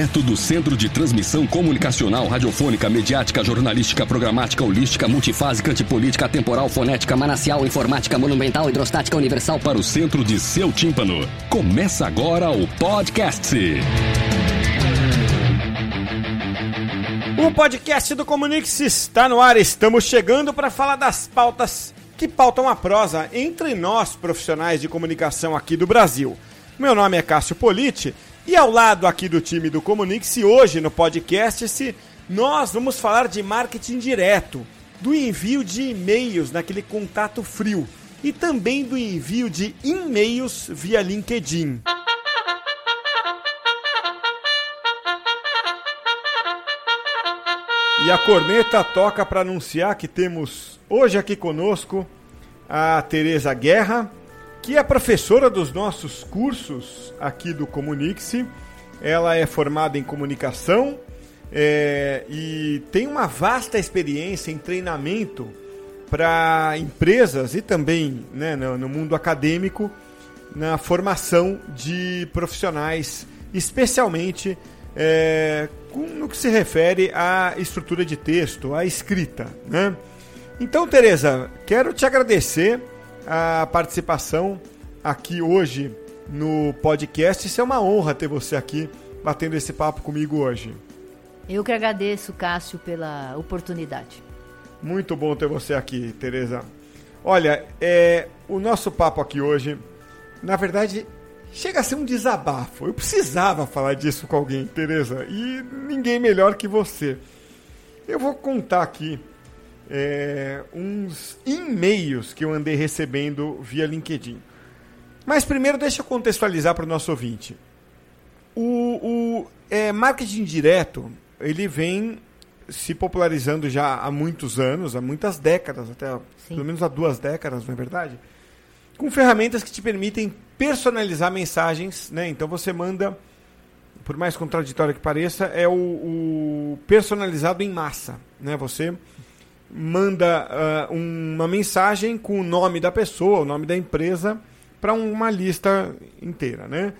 Direto do Centro de Transmissão Comunicacional, Radiofônica, Mediática, Jornalística, Programática, Holística, Multifásica, Antipolítica, Temporal, Fonética, Manacial, Informática, Monumental, Hidrostática, Universal para o centro de seu tímpano. Começa agora o podcast. O podcast do Comunix está no ar. Estamos chegando para falar das pautas que pautam a prosa entre nós, profissionais de comunicação aqui do Brasil. Meu nome é Cássio Politi e ao lado aqui do time do Comunix, hoje no podcast, se nós vamos falar de marketing direto, do envio de e-mails naquele contato frio e também do envio de e-mails via LinkedIn. E a corneta toca para anunciar que temos hoje aqui conosco a Tereza Guerra, que é professora dos nossos cursos aqui do Comunique-se. Ela é formada em comunicação é, e tem uma vasta experiência em treinamento para empresas e também né, no, no mundo acadêmico na formação de profissionais, especialmente é, no que se refere à estrutura de texto, à escrita. Né? Então, Tereza, quero te agradecer a participação aqui hoje no podcast. Isso é uma honra ter você aqui batendo esse papo comigo hoje. Eu que agradeço, Cássio, pela oportunidade. Muito bom ter você aqui, Tereza. Olha, é, o nosso papo aqui hoje, na verdade, chega a ser um desabafo. Eu precisava falar disso com alguém, Tereza, e ninguém melhor que você. Eu vou contar aqui é, uns e-mails que eu andei recebendo via LinkedIn. Mas primeiro deixa eu contextualizar para o nosso ouvinte. O, o é, marketing direto, ele vem se popularizando já há muitos anos, há muitas décadas, até Sim. pelo menos há duas décadas, não é verdade? Com ferramentas que te permitem personalizar mensagens, né? Então você manda, por mais contraditório que pareça, é o, o personalizado em massa, né? Você manda uh, uma mensagem com o nome da pessoa, o nome da empresa, para uma lista inteira, né?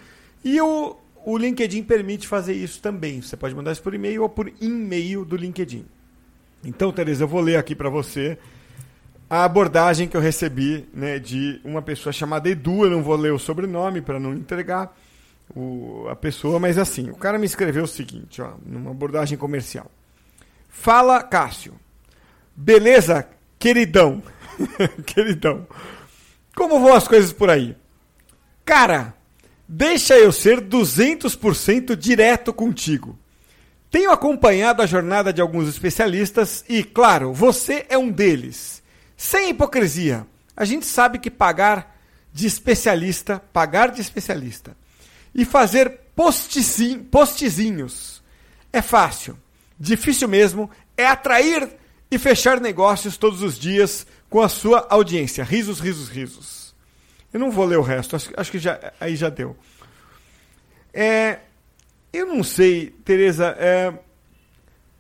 E o, o LinkedIn permite fazer isso também. Você pode mandar isso por e-mail ou por e-mail do LinkedIn. Então, Tereza, eu vou ler aqui para você a abordagem que eu recebi né, de uma pessoa chamada Edu. Eu não vou ler o sobrenome para não entregar o, a pessoa, mas assim, o cara me escreveu o seguinte, ó, numa abordagem comercial. Fala, Cássio. Beleza, queridão? queridão. Como vão as coisas por aí? Cara, deixa eu ser 200% direto contigo. Tenho acompanhado a jornada de alguns especialistas e, claro, você é um deles. Sem hipocrisia, a gente sabe que pagar de especialista, pagar de especialista e fazer postezinhos é fácil. Difícil mesmo é atrair e fechar negócios todos os dias com a sua audiência. Risos, risos, risos. Eu não vou ler o resto, acho, acho que já, aí já deu. É, eu não sei, Tereza. É,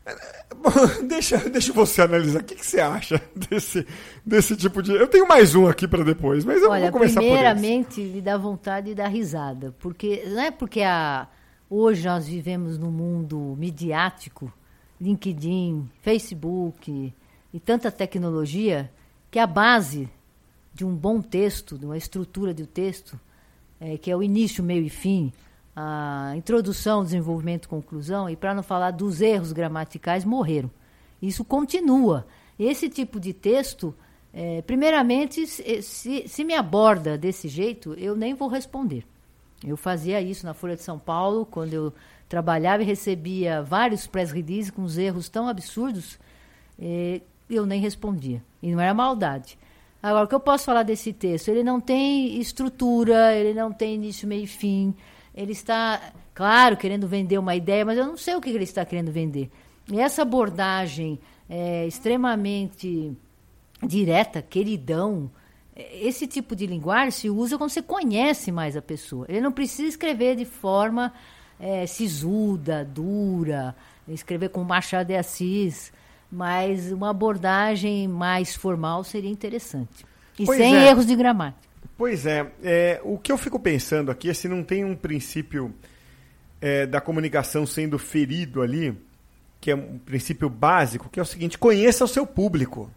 deixa, deixa você analisar. O que, que, você acha desse, desse tipo de. Eu tenho mais um aqui para depois, mas eu Olha, vou começar primeiramente, por me dá vontade de dar risada. Porque não é porque a, hoje nós vivemos num mundo midiático LinkedIn, Facebook e tanta tecnologia que a base de um bom texto, de uma estrutura um texto, é, que é o início, meio e fim, a introdução, desenvolvimento, conclusão, e para não falar dos erros gramaticais, morreram. Isso continua. Esse tipo de texto, é, primeiramente, se, se me aborda desse jeito, eu nem vou responder. Eu fazia isso na Folha de São Paulo, quando eu trabalhava e recebia vários press releases com os erros tão absurdos, eh, eu nem respondia. E não era maldade. Agora, o que eu posso falar desse texto? Ele não tem estrutura, ele não tem início, meio e fim. Ele está, claro, querendo vender uma ideia, mas eu não sei o que ele está querendo vender. E essa abordagem é, extremamente direta, queridão, esse tipo de linguagem se usa quando você conhece mais a pessoa. Ele não precisa escrever de forma é, sisuda, dura, escrever com Machado de Assis, mas uma abordagem mais formal seria interessante. E Pois sem é. erros de gramática. Pois é, é, o que eu fico pensando aqui é se não tem um princípio é, da comunicação sendo ferido ali, que é um princípio básico, que é o seguinte: conheça o seu público.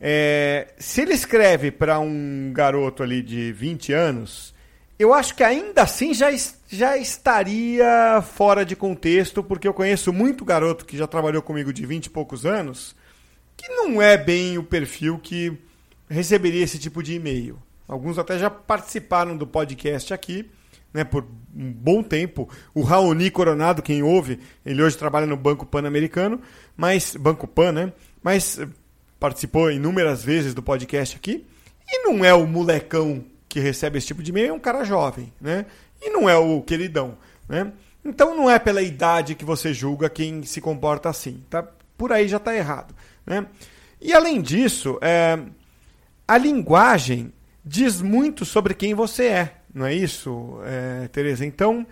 É, se ele escreve para um garoto ali de 20 anos, eu acho que ainda assim já, es- já estaria fora de contexto, porque eu conheço muito garoto que já trabalhou comigo de 20 e poucos anos, que não é bem o perfil que receberia esse tipo de e-mail. Alguns até já participaram do podcast aqui, né, por um bom tempo. O Raoni Coronado, quem ouve, ele hoje trabalha no Banco Pan-Americano, mas Banco Pan, né? Mas participou inúmeras vezes do podcast aqui e não é o molecão que recebe esse tipo de e-mail, é um cara jovem, né? E não é o queridão, né? Então não é pela idade que você julga quem se comporta assim, tá? Por aí já está errado, né? E além disso, é, a linguagem diz muito sobre quem você é, não é isso, é, Tereza? Então,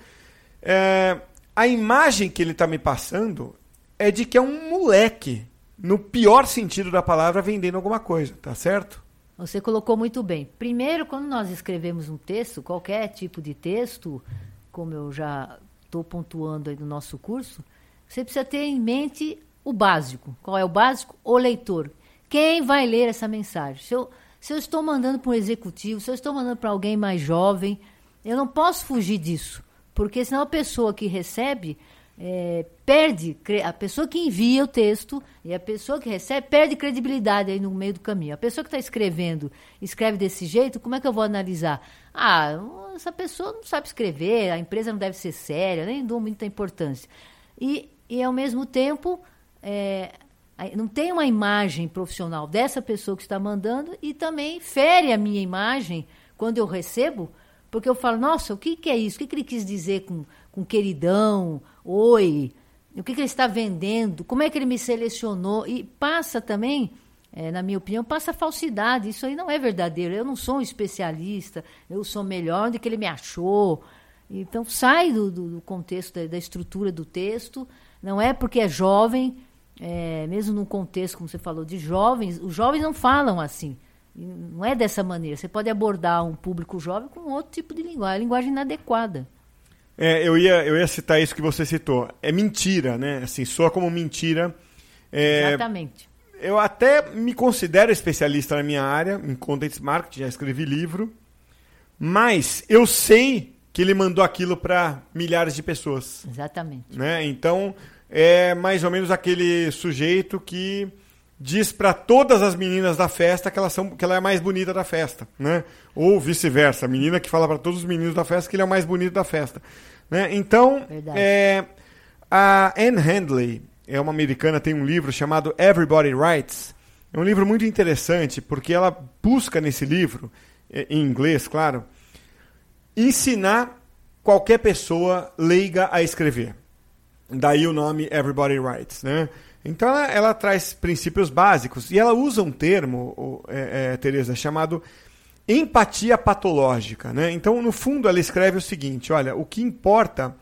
é, a imagem que ele está me passando é de que é um moleque, no pior sentido da palavra, vendendo alguma coisa, tá certo? Você colocou muito bem. Primeiro, quando nós escrevemos um texto, qualquer tipo de texto, como eu já estou pontuando aí no nosso curso, você precisa ter em mente o básico. Qual é o básico? O leitor. Quem vai ler essa mensagem? Se eu, se eu estou mandando para um executivo, se eu estou mandando para alguém mais jovem, eu não posso fugir disso. Porque senão a pessoa que recebe é, perde, a pessoa que envia o texto e a pessoa que recebe perde credibilidade aí no meio do caminho. A pessoa que está escrevendo, escreve desse jeito, como é que eu vou analisar? Ah, essa pessoa não sabe escrever, a empresa não deve ser séria, nem dou muita importância. E, e ao mesmo tempo, é, não tem uma imagem profissional dessa pessoa que está mandando e também fere a minha imagem quando eu recebo, porque eu falo, nossa, o que, que é isso? O que, que ele quis dizer com, com queridão, oi? O que, que ele está vendendo? Como é que ele me selecionou? E passa também, eh, na minha opinião, passa falsidade. Isso aí não é verdadeiro. Eu não sou um especialista, eu sou melhor onde que ele me achou. Então sai do, do- do contexto, da, da estrutura do texto. Não é porque é jovem, é, mesmo num contexto, como você falou, de jovens, os jovens não falam assim. Não é dessa maneira. Você pode abordar um público jovem com outro tipo de linguagem, linguagem inadequada. É, eu, ia, eu ia citar isso que você citou. É mentira, né? Assim, soa como mentira. É, Exatamente. eu até me considero especialista na minha área, em content marketing, já escrevi livro, mas eu sei que ele mandou aquilo para milhares de pessoas. Exatamente. né? Então, é mais ou menos aquele sujeito que diz para todas as meninas da festa que, elas são, que ela é a mais bonita da festa, né? Ou vice-versa, a menina que fala para todos os meninos da festa que ele é o mais bonito da festa, né? Então, é, a Anne Handley é uma americana, tem um livro chamado Everybody Writes. É um livro muito interessante porque ela busca nesse livro, eh, em inglês, claro, ensinar qualquer pessoa leiga a escrever. Daí o nome Everybody Writes, né? Então ela, ela traz princípios básicos e ela usa um termo, é, é, Tereza, chamado empatia patológica, né? Então no fundo ela escreve o seguinte: olha, o que importa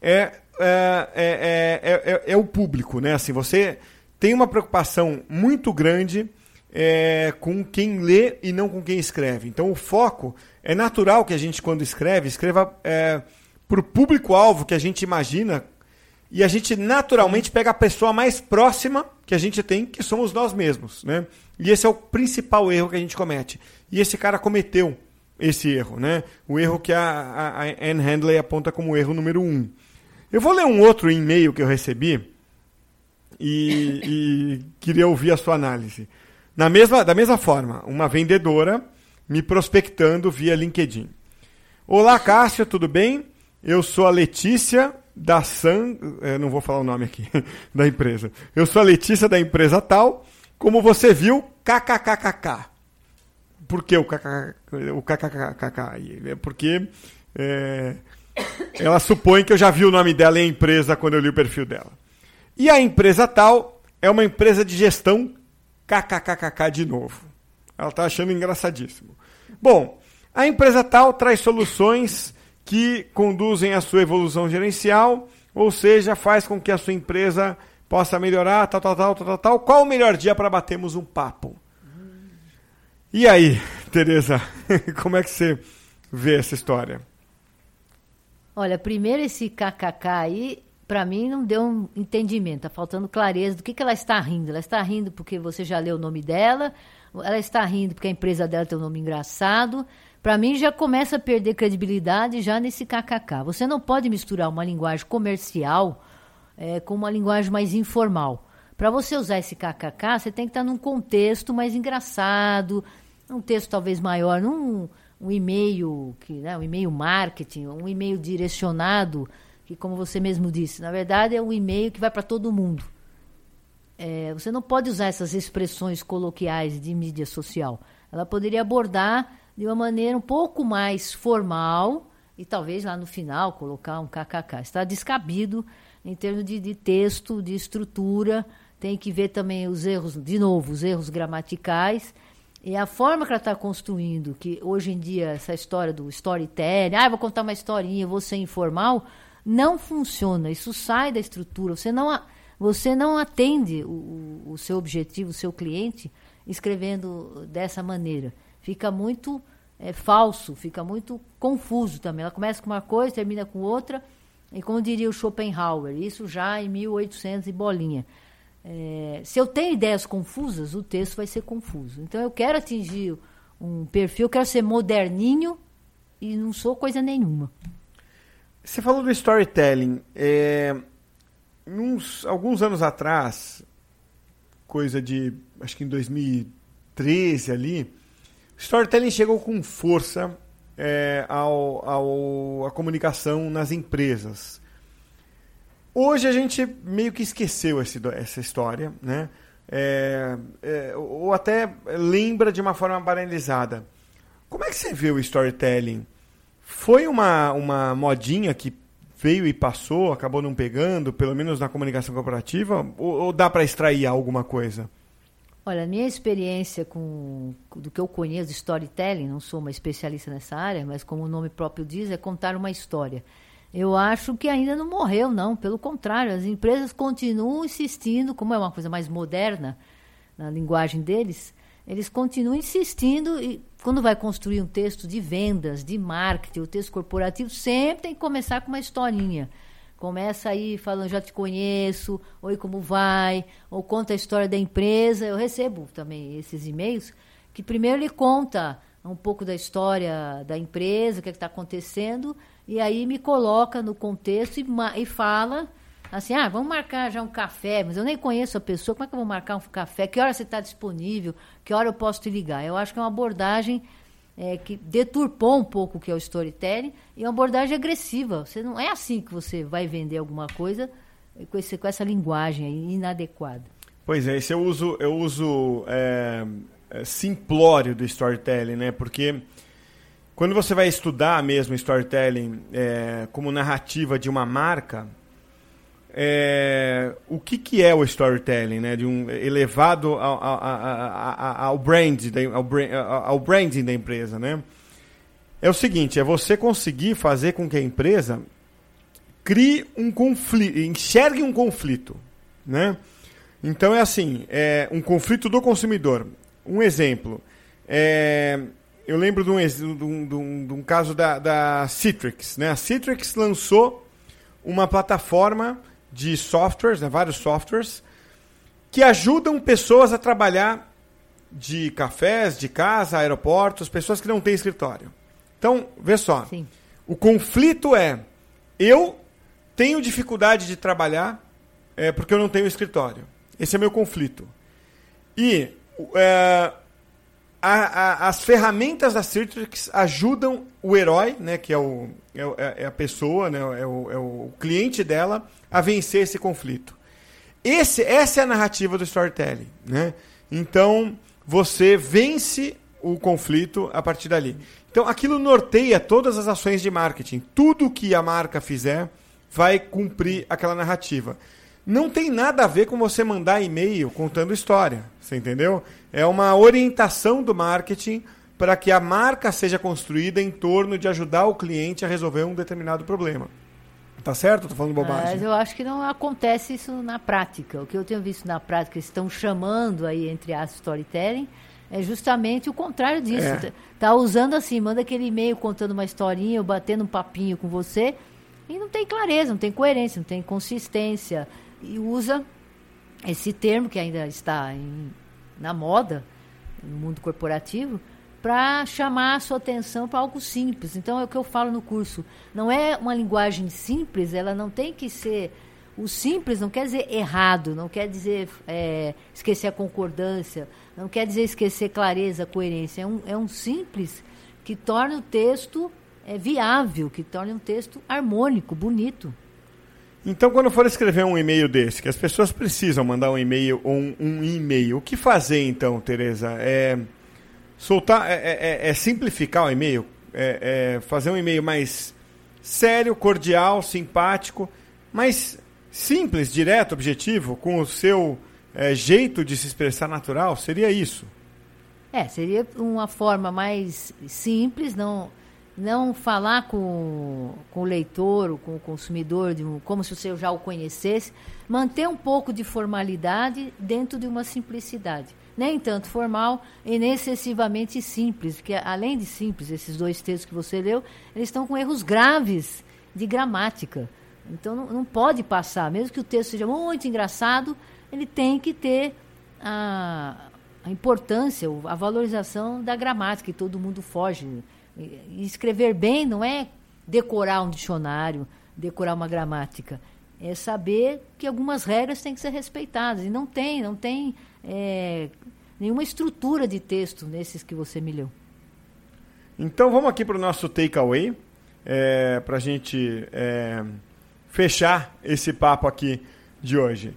é é, é, é, é- é o público, né? Assim, você tem uma preocupação muito grande é, com quem lê e não com quem escreve. Então o foco é natural que a gente quando escreve escreva para o público-alvo que a gente imagina e a gente naturalmente pega a pessoa mais próxima que a gente tem, que somos nós mesmos, né? E esse é o principal erro que a gente comete. E esse cara cometeu esse erro, né? O erro que a, a, Anne Handley aponta como erro número um. Eu vou ler um outro e-mail que eu recebi e, e queria ouvir a sua análise. Na mesma, da mesma forma, uma vendedora me prospectando via LinkedIn. Olá, Cássio, tudo bem? Eu sou a Letícia da San. eh, não vou falar o nome aqui da empresa. Eu sou a Letícia da empresa tal. Como você viu, kkkk. Por que? O kkkk? É porque é, ela supõe que eu já vi o nome dela em empresa quando eu li o perfil dela. E a empresa tal é uma empresa de gestão kkkk de novo. Ela está achando engraçadíssimo. Bom, a empresa tal traz soluções que conduzem à sua evolução gerencial, ou seja, faz com que a sua empresa possa melhorar, tal, tal, tal, tal, tal. tal. Qual o melhor dia para batermos um papo? E aí, Tereza, como é que você vê essa história? Olha, primeiro esse kkk aí, para mim não deu um entendimento, tá faltando clareza do que, que ela está rindo. Ela está rindo porque você já leu o nome dela, ela está rindo porque a empresa dela tem um nome engraçado. Para mim já começa a perder credibilidade já nesse kkk. Você não pode misturar uma linguagem comercial é, com uma linguagem mais informal. Para você usar esse kkk, você tem que estar num contexto mais engraçado, um texto talvez maior, num um e-mail, que, né, um e-mail marketing, um e-mail direcionado, que como você mesmo disse, na verdade é um e-mail que vai para todo mundo. É, você não pode usar essas expressões coloquiais de mídia social. Ela poderia abordar de uma maneira um pouco mais formal e talvez lá no final colocar um kkk. Está descabido em termos de, de texto, de estrutura. Tem que ver também os erros, de novo, os erros gramaticais e a forma que ela está construindo, que hoje em dia essa história do storytelling, ah, vou contar uma historinha, vou ser informal, não funciona. Isso sai da estrutura. Você não, você não atende o, o seu objetivo, o seu cliente, escrevendo dessa maneira. Fica muito é, falso, fica muito confuso também. Ela começa com uma coisa, termina com outra. E como diria o Schopenhauer, isso já em 1800 e bolinha. É, se eu tenho ideias confusas, o texto vai ser confuso. Então eu quero atingir um perfil, eu quero ser moderninho e não sou coisa nenhuma. Você falou do storytelling. É, uns, alguns anos atrás, coisa de, acho que em 2013 ali, storytelling chegou com força é, ao, ao, à comunicação nas empresas. Hoje a gente meio que esqueceu esse, essa história, né? É, é, ou até lembra de uma forma banalizada. Como é que você vê o storytelling? Foi uma, uma modinha que veio e passou, acabou não pegando, pelo menos na comunicação corporativa? Ou, ou dá para extrair alguma coisa? Olha, a minha experiência com do que eu conheço de storytelling, não sou uma especialista nessa área, mas como o nome próprio diz, é contar uma história eu acho que ainda não morreu, não. Pelo contrário, as empresas continuam insistindo, como é uma coisa mais moderna na linguagem deles, eles continuam insistindo e quando vai construir um texto de vendas, de marketing, o texto corporativo, sempre tem que começar com uma historinha. Começa aí falando, já te conheço, oi, como vai? Ou conta a história da empresa. Eu recebo também esses e-mails que primeiro ele conta um pouco da história da empresa, o que é está acontecendo, e aí me coloca no contexto e, e fala assim, ah, vamos marcar já um café, mas eu nem conheço a pessoa, como é que eu vou marcar um café? Que hora você está disponível? Que hora eu posso te ligar? Eu acho que é uma abordagem é, que deturpou um pouco o que é o storytelling e é uma abordagem agressiva. Você não é assim que você vai vender alguma coisa com, esse, com essa linguagem inadequada. Pois é, esse eu uso, eu uso é, é, simplório do storytelling, né? Porque quando você vai estudar mesmo storytelling é, como narrativa de uma marca, é, o que, que é o storytelling, né? De um elevado ao, ao, ao, ao, brand, ao, branding da empresa, né? É o seguinte, é você conseguir fazer com que a empresa crie um conflito, enxergue um conflito, né? Então é assim, é um conflito do consumidor. Um exemplo, é, eu lembro de um, de um, de um caso da, da Citrix. Né? A Citrix lançou uma plataforma de softwares, né, vários softwares, que ajudam pessoas a trabalhar de cafés, de casa, aeroportos, pessoas que não têm escritório. Então, vê só. Sim. O conflito é: eu tenho dificuldade de trabalhar é, porque eu não tenho escritório. Esse é meu conflito. E é, a, a, as ferramentas da Citrix ajudam o herói, né, que é, o, é, é a pessoa, né, é, o, é o cliente dela, a vencer esse conflito. Esse, essa é a narrativa do storytelling. Né? Então, você vence o conflito a partir dali. Então, aquilo norteia todas as ações de marketing. Tudo que a marca fizer vai cumprir aquela narrativa. Não tem nada a ver com você mandar e-mail contando história. Você entendeu? É uma orientação do marketing para que a marca seja construída em torno de ajudar o cliente a resolver um determinado problema. Tá certo? Estou falando bobagem. Mas eu acho que não acontece isso na prática. O que eu tenho visto na prática, estão chamando aí, entre as storytelling, é justamente o contrário disso. É. Tá usando assim, manda aquele e-mail contando uma historinha, ou batendo um papinho com você, e não tem clareza, não tem coerência, não tem consistência. E usa esse termo que ainda está em, na moda, no mundo corporativo, para chamar a sua atenção para algo simples. Então é o que eu falo no curso. Não é uma linguagem simples, ela não tem que ser. O simples não quer dizer errado, não quer dizer é, esquecer a concordância, não quer dizer esquecer clareza, coerência. É um, é um simples que torna o texto é, viável, que torna um texto harmônico, bonito. Então, quando for escrever um e-mail desse, que as pessoas precisam mandar um e-mail ou um, um e-mail, o que fazer então, Tereza? É soltar, é, é, é, é simplificar o e-mail, é, é, fazer um e-mail mais sério, cordial, simpático, mas simples, direto, objetivo, com o seu é, jeito de se expressar natural, seria isso? É, seria uma forma mais simples, não não falar com, com o leitor ou com o consumidor um, como se você já o conhecesse, manter um pouco de formalidade dentro de uma simplicidade nem tanto formal e nem excessivamente simples, porque além de simples, esses dois textos que você leu, eles estão com erros graves de gramática. Então não, não pode passar, mesmo que o texto seja muito engraçado, ele tem que ter a, a importância, a valorização da gramática, que todo mundo foge. Escrever bem não é decorar um dicionário, decorar uma gramática. É saber que algumas regras têm que ser respeitadas. E não tem, não tem é, nenhuma estrutura de texto nesses que você me leu. Então vamos aqui para o nosso takeaway, é, para a gente é, fechar esse papo aqui de hoje.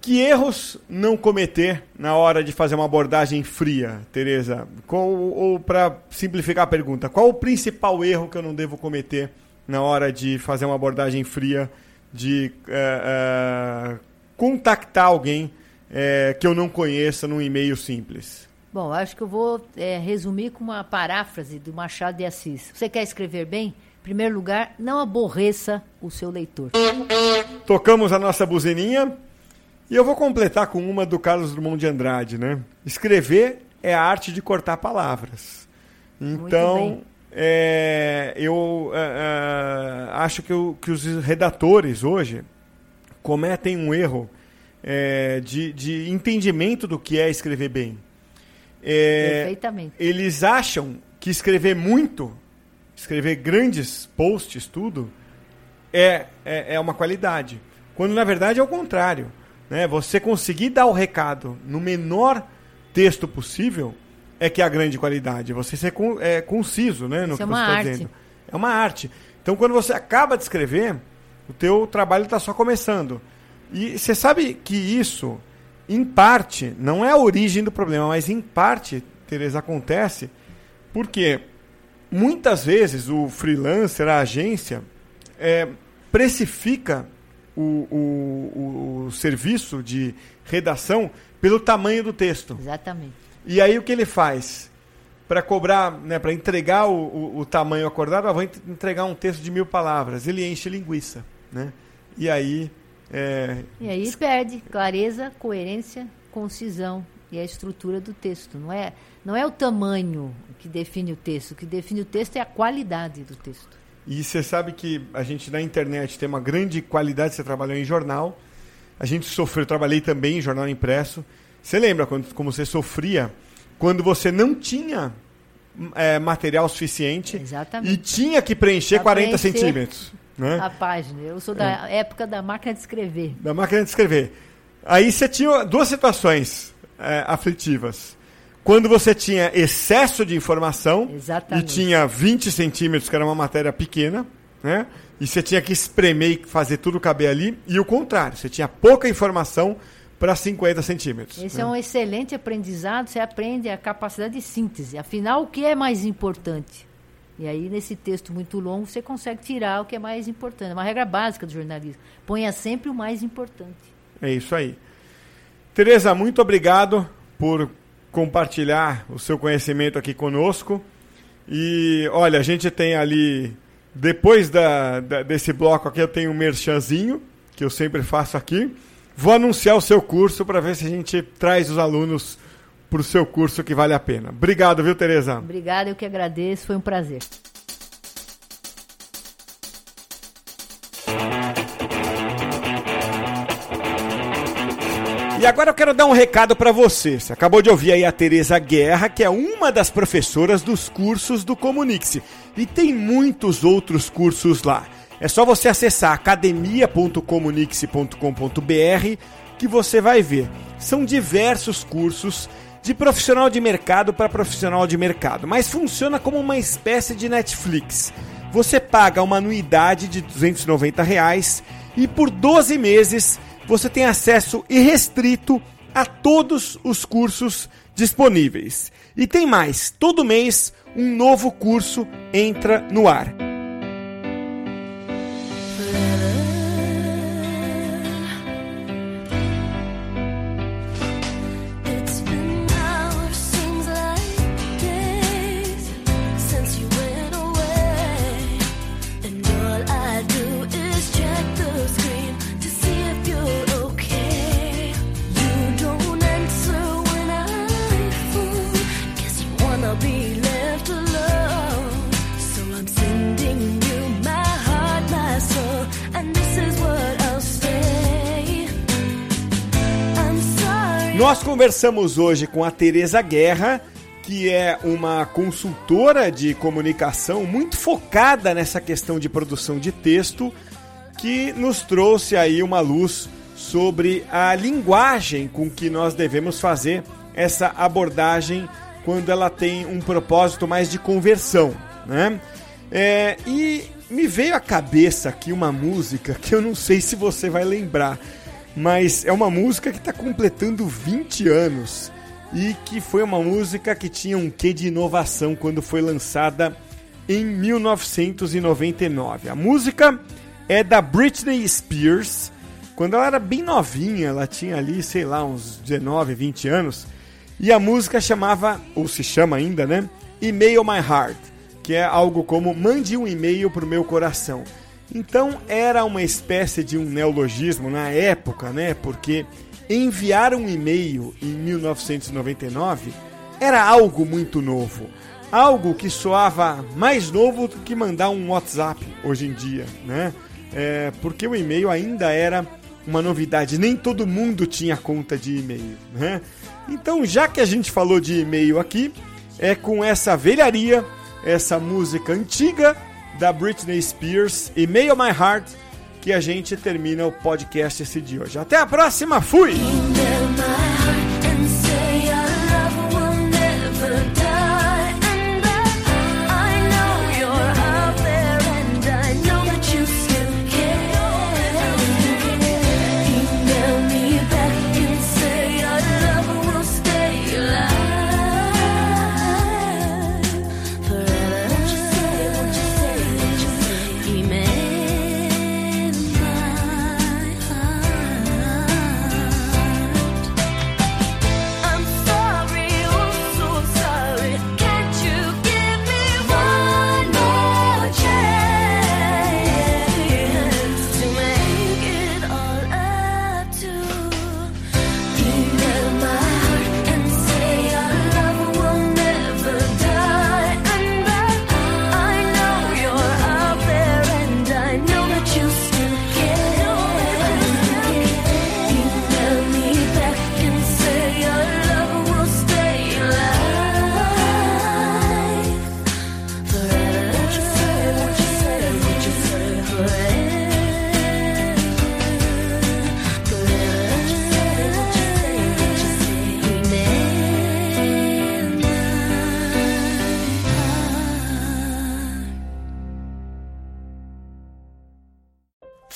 Que erros não cometer na hora de fazer uma abordagem fria, Tereza? ou, ou para simplificar a pergunta, qual o principal erro que eu não devo cometer na hora de fazer uma abordagem fria, de é, é contactar alguém é, que eu não conheça num e-mail simples? Bom, acho que eu vou é, resumir com uma paráfrase do Machado de Assis. Você quer escrever bem? Em primeiro lugar, não aborreça o seu leitor. Tocamos a nossa buzininha e eu vou completar com uma do Carlos Drummond de Andrade, né? Escrever é a arte de cortar palavras. Então, é, eu é, é, acho que, que os redatores hoje cometem um erro é, de, de entendimento do que é escrever bem. É, Perfeitamente. Eles acham que escrever muito, escrever grandes posts, tudo, é, é, é uma qualidade. Quando na verdade é o contrário. Né? Você conseguir dar o recado no menor texto possível é que é a grande qualidade. Você ser é, conciso né, no Isso que é você está dizendo. É uma arte. Então quando você acaba de escrever, o teu trabalho está só começando. E você sabe que isso, em parte, não é a origem do problema, mas em parte, Tereza, acontece porque muitas vezes o freelancer, a agência, é, precifica o, o, o, serviço de redação pelo tamanho do texto. Exatamente. E aí o que ele faz? Para cobrar, né, para entregar o, o, o, tamanho acordado, ah, vou entregar um texto de mil palavras. Ele enche linguiça. Né? E aí é... E aí perde clareza, coerência, concisão e a estrutura do texto. Não é, não é o tamanho que define o texto. O que define o texto é a qualidade do texto. E você sabe que a gente na internet tem uma grande qualidade. Você trabalhou em jornal. A gente sofreu, eu trabalhei também em jornal impresso. Você lembra quando, como você sofria quando você não tinha é, material suficiente Exatamente. e tinha que preencher pra 40 preencher, centímetros? Né? A página. Eu sou da é. época da máquina de escrever. Da máquina de escrever. Aí você tinha duas situações é, aflitivas. Quando você tinha excesso de informação Exatamente. e tinha 20 centímetros, que era uma matéria pequena, né? E você tinha que espremer e fazer tudo caber ali. E o contrário, você tinha pouca informação para 50 centímetros. Esse né? é um excelente aprendizado, você aprende a capacidade de síntese. Afinal, o que é mais importante? E aí, nesse texto muito longo, você consegue tirar o que é mais importante. É uma regra básica do jornalismo. Ponha sempre o mais importante. É isso aí. Tereza, muito obrigado por compartilhar o seu conhecimento aqui conosco. E olha, a gente tem ali, depois da, da, desse bloco aqui, eu tenho um merchanzinho, que eu sempre faço aqui. Vou anunciar o seu curso para ver se a gente traz os alunos para o seu curso que vale a pena. Obrigado, viu, Tereza? Obrigada, eu que agradeço, foi um prazer. E agora eu quero dar um recado para você. Você acabou de ouvir aí a Tereza Guerra, que é uma das professoras dos cursos do Comunix. E tem muitos outros cursos lá. É só você acessar academia.comunix.com.br que você vai ver. São diversos cursos de profissional de mercado para profissional de mercado, mas funciona como uma espécie de Netflix. Você paga uma anuidade de 290 reais e por 12 meses você tem acesso irrestrito a todos os cursos disponíveis. E tem mais: todo mês um novo curso entra no ar. Nós conversamos hoje com a Tereza Guerra, que é uma consultora de comunicação muito focada nessa questão de produção de texto, que nos trouxe aí uma luz sobre a linguagem com que nós devemos fazer essa abordagem quando ela tem um propósito mais de conversão, né? É, e me veio à cabeça aqui uma música que eu não sei se você vai lembrar mas é uma música que está completando 20 anos e que foi uma música que tinha um quê de inovação quando foi lançada em 1999. A música é da Britney Spears. Quando ela era bem novinha, ela tinha ali, sei lá, uns 19, 20 anos, e a música chamava, ou se chama ainda, né? Email My Heart, que é algo como mande um e-mail pro meu coração. Então era uma espécie de um neologismo na época, né? Porque enviar um e-mail em 1999 era algo muito novo, algo que soava mais novo do que mandar um WhatsApp hoje em dia, né? É, porque o e-mail ainda era uma novidade, nem todo mundo tinha conta de e-mail, né? Então, já que a gente falou de e-mail aqui, é com essa velharia, essa música antiga da Britney Spears e Mail My Heart que a gente termina o podcast esse de hoje. Até a próxima, fui!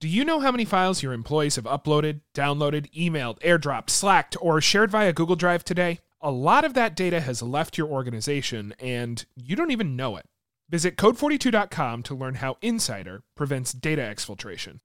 Do you know how many files your employees have uploaded, downloaded, emailed, airdropped, slacked, or shared via Google Drive today? A lot of that data has left your organization and you don't even know it. Visit code42.com to learn how Insider prevents data exfiltration.